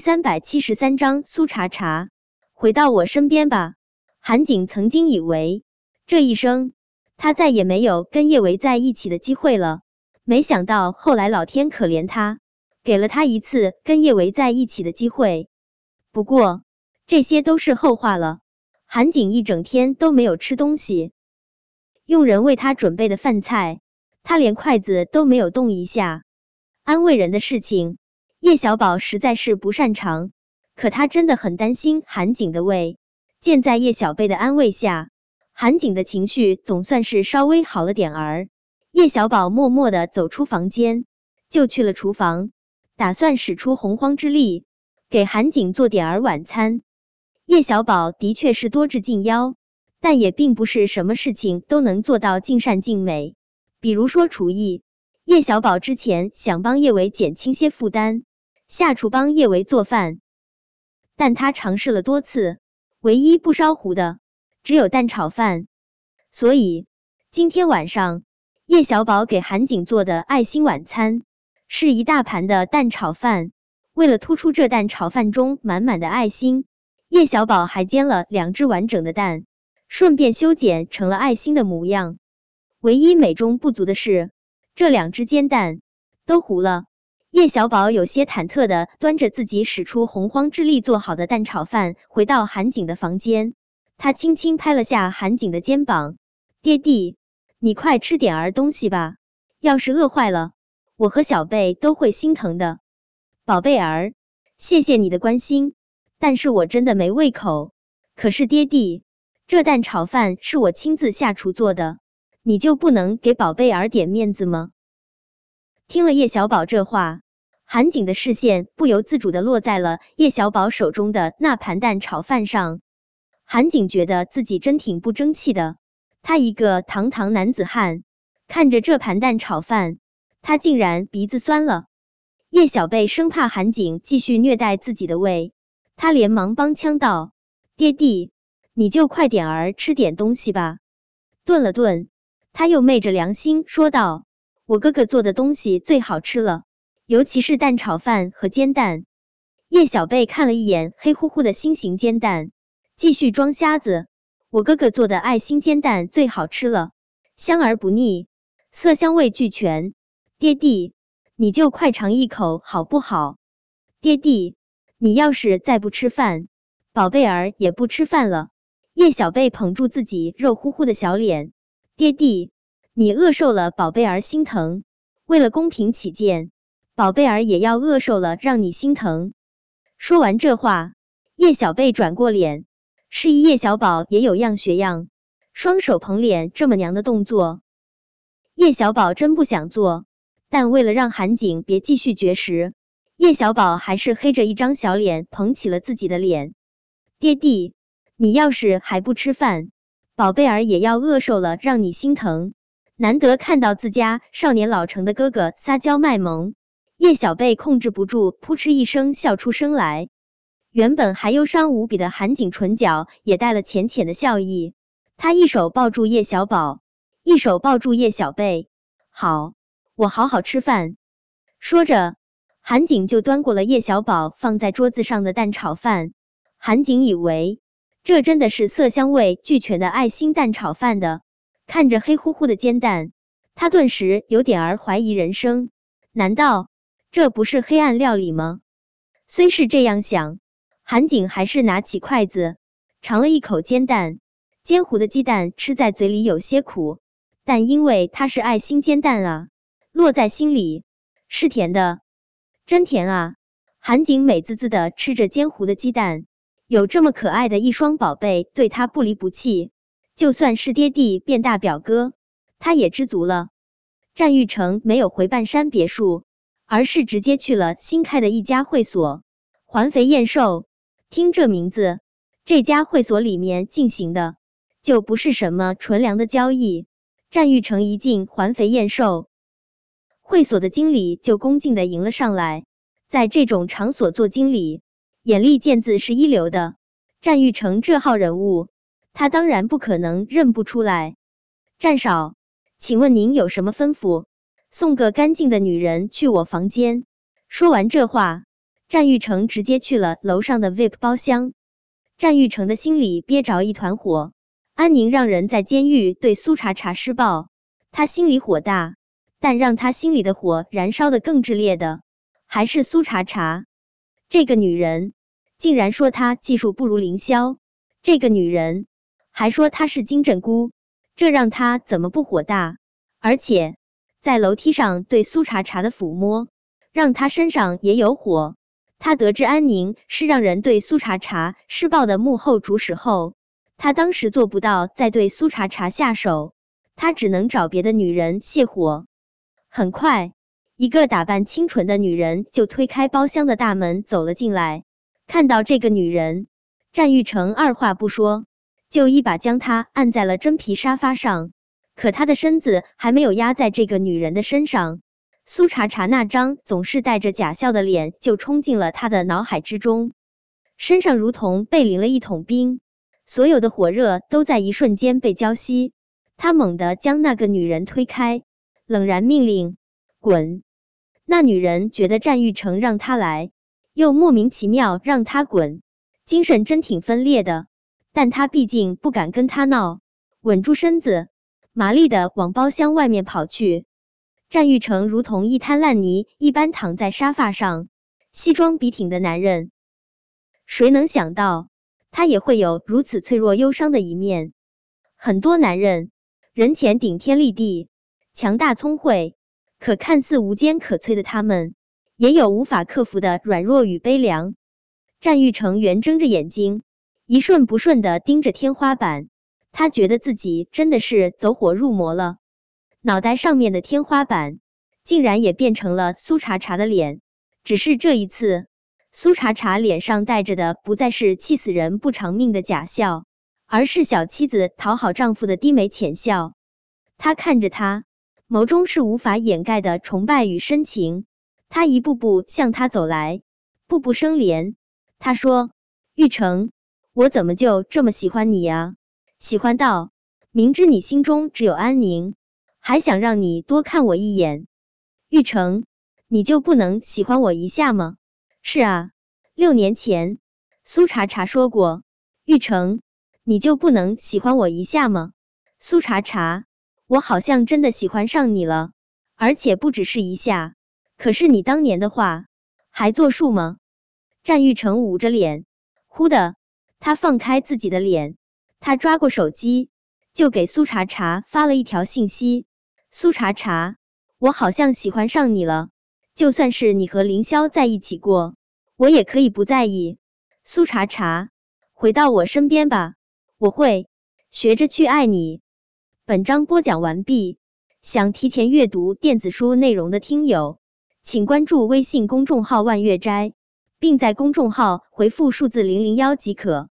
三百七十三章苏茶茶，回到我身边吧。韩景曾经以为这一生他再也没有跟叶维在一起的机会了，没想到后来老天可怜他，给了他一次跟叶维在一起的机会。不过这些都是后话了。韩景一整天都没有吃东西，佣人为他准备的饭菜，他连筷子都没有动一下。安慰人的事情。叶小宝实在是不擅长，可他真的很担心韩景的胃。见在叶小贝的安慰下，韩景的情绪总算是稍微好了点儿。叶小宝默默的走出房间，就去了厨房，打算使出洪荒之力给韩景做点儿晚餐。叶小宝的确是多智近妖，但也并不是什么事情都能做到尽善尽美。比如说厨艺，叶小宝之前想帮叶维减轻些负担。下厨帮叶维做饭，但他尝试了多次，唯一不烧糊的只有蛋炒饭。所以今天晚上叶小宝给韩景做的爱心晚餐是一大盘的蛋炒饭。为了突出这蛋炒饭中满满的爱心，叶小宝还煎了两只完整的蛋，顺便修剪成了爱心的模样。唯一美中不足的是，这两只煎蛋都糊了。叶小宝有些忐忑的端着自己使出洪荒之力做好的蛋炒饭，回到韩景的房间。他轻轻拍了下韩景的肩膀：“爹地，你快吃点儿东西吧，要是饿坏了，我和小贝都会心疼的。”宝贝儿，谢谢你的关心，但是我真的没胃口。可是爹地，这蛋炒饭是我亲自下厨做的，你就不能给宝贝儿点面子吗？听了叶小宝这话，韩景的视线不由自主的落在了叶小宝手中的那盘蛋炒饭上。韩景觉得自己真挺不争气的，他一个堂堂男子汉，看着这盘蛋炒饭，他竟然鼻子酸了。叶小贝生怕韩景继续虐待自己的胃，他连忙帮腔道：“爹地，你就快点儿吃点东西吧。”顿了顿，他又昧着良心说道。我哥哥做的东西最好吃了，尤其是蛋炒饭和煎蛋。叶小贝看了一眼黑乎乎的心形煎蛋，继续装瞎子。我哥哥做的爱心煎蛋最好吃了，香而不腻，色香味俱全。爹地，你就快尝一口好不好？爹地，你要是再不吃饭，宝贝儿也不吃饭了。叶小贝捧住自己肉乎乎的小脸，爹地。你饿瘦了，宝贝儿心疼。为了公平起见，宝贝儿也要饿瘦了，让你心疼。说完这话，叶小贝转过脸，示意叶小宝也有样学样，双手捧脸这么娘的动作。叶小宝真不想做，但为了让韩景别继续绝食，叶小宝还是黑着一张小脸捧起了自己的脸。爹地，你要是还不吃饭，宝贝儿也要饿瘦了，让你心疼。难得看到自家少年老成的哥哥撒娇卖萌，叶小贝控制不住扑哧一声笑出声来。原本还忧伤无比的韩景唇角也带了浅浅的笑意，他一手抱住叶小宝，一手抱住叶小贝。好，我好好吃饭。说着，韩景就端过了叶小宝放在桌子上的蛋炒饭。韩景以为这真的是色香味俱全的爱心蛋炒饭的。看着黑乎乎的煎蛋，他顿时有点儿怀疑人生。难道这不是黑暗料理吗？虽是这样想，韩景还是拿起筷子尝了一口煎蛋。煎糊的鸡蛋吃在嘴里有些苦，但因为它是爱心煎蛋啊，落在心里是甜的，真甜啊！韩景美滋滋的吃着煎糊的鸡蛋，有这么可爱的一双宝贝，对他不离不弃。就算是爹地变大表哥，他也知足了。战玉成没有回半山别墅，而是直接去了新开的一家会所——环肥燕瘦。听这名字，这家会所里面进行的就不是什么纯良的交易。战玉成一进环肥燕瘦会所的经理就恭敬的迎了上来，在这种场所做经理，眼力见字是一流的。战玉成这号人物。他当然不可能认不出来。战少，请问您有什么吩咐？送个干净的女人去我房间。说完这话，战玉成直接去了楼上的 VIP 包厢。战玉成的心里憋着一团火，安宁让人在监狱对苏茶茶施暴，他心里火大，但让他心里的火燃烧的更炽烈的，还是苏茶茶这个女人，竟然说她技术不如凌霄，这个女人还说她是金针菇，这让他怎么不火大？而且在楼梯上对苏茶茶的抚摸，让他身上也有火。他得知安宁是让人对苏茶茶施暴的幕后主使后，他当时做不到再对苏茶茶下手，他只能找别的女人泄火。很快，一个打扮清纯的女人就推开包厢的大门走了进来。看到这个女人，战玉成二话不说，就一把将她按在了真皮沙发上。可他的身子还没有压在这个女人的身上。苏茶茶那张总是带着假笑的脸就冲进了他的脑海之中，身上如同被淋了一桶冰，所有的火热都在一瞬间被浇熄。他猛地将那个女人推开，冷然命令：“滚！”那女人觉得战玉成让他来，又莫名其妙让他滚，精神真挺分裂的。但他毕竟不敢跟他闹，稳住身子，麻利的往包厢外面跑去。战玉成如同一滩烂泥一般躺在沙发上，西装笔挺的男人，谁能想到他也会有如此脆弱忧伤的一面？很多男人人前顶天立地、强大聪慧，可看似无坚可摧的他们，也有无法克服的软弱与悲凉。战玉成圆睁着眼睛，一瞬不瞬的盯着天花板，他觉得自己真的是走火入魔了。脑袋上面的天花板竟然也变成了苏茶茶的脸，只是这一次，苏茶茶脸上带着的不再是气死人不偿命的假笑，而是小妻子讨好丈夫的低眉浅笑。他看着他，眸中是无法掩盖的崇拜与深情。他一步步向他走来，步步生莲。他说：“玉成，我怎么就这么喜欢你呀？喜欢到明知你心中只有安宁。”还想让你多看我一眼，玉成，你就不能喜欢我一下吗？是啊，六年前苏茶茶说过，玉成，你就不能喜欢我一下吗？苏茶茶，我好像真的喜欢上你了，而且不只是一下。可是你当年的话还作数吗？战玉成捂着脸，忽的，他放开自己的脸，他抓过手机，就给苏茶茶发了一条信息。苏茶茶，我好像喜欢上你了。就算是你和凌霄在一起过，我也可以不在意。苏茶茶，回到我身边吧，我会学着去爱你。本章播讲完毕。想提前阅读电子书内容的听友，请关注微信公众号万月斋，并在公众号回复数字零零幺即可。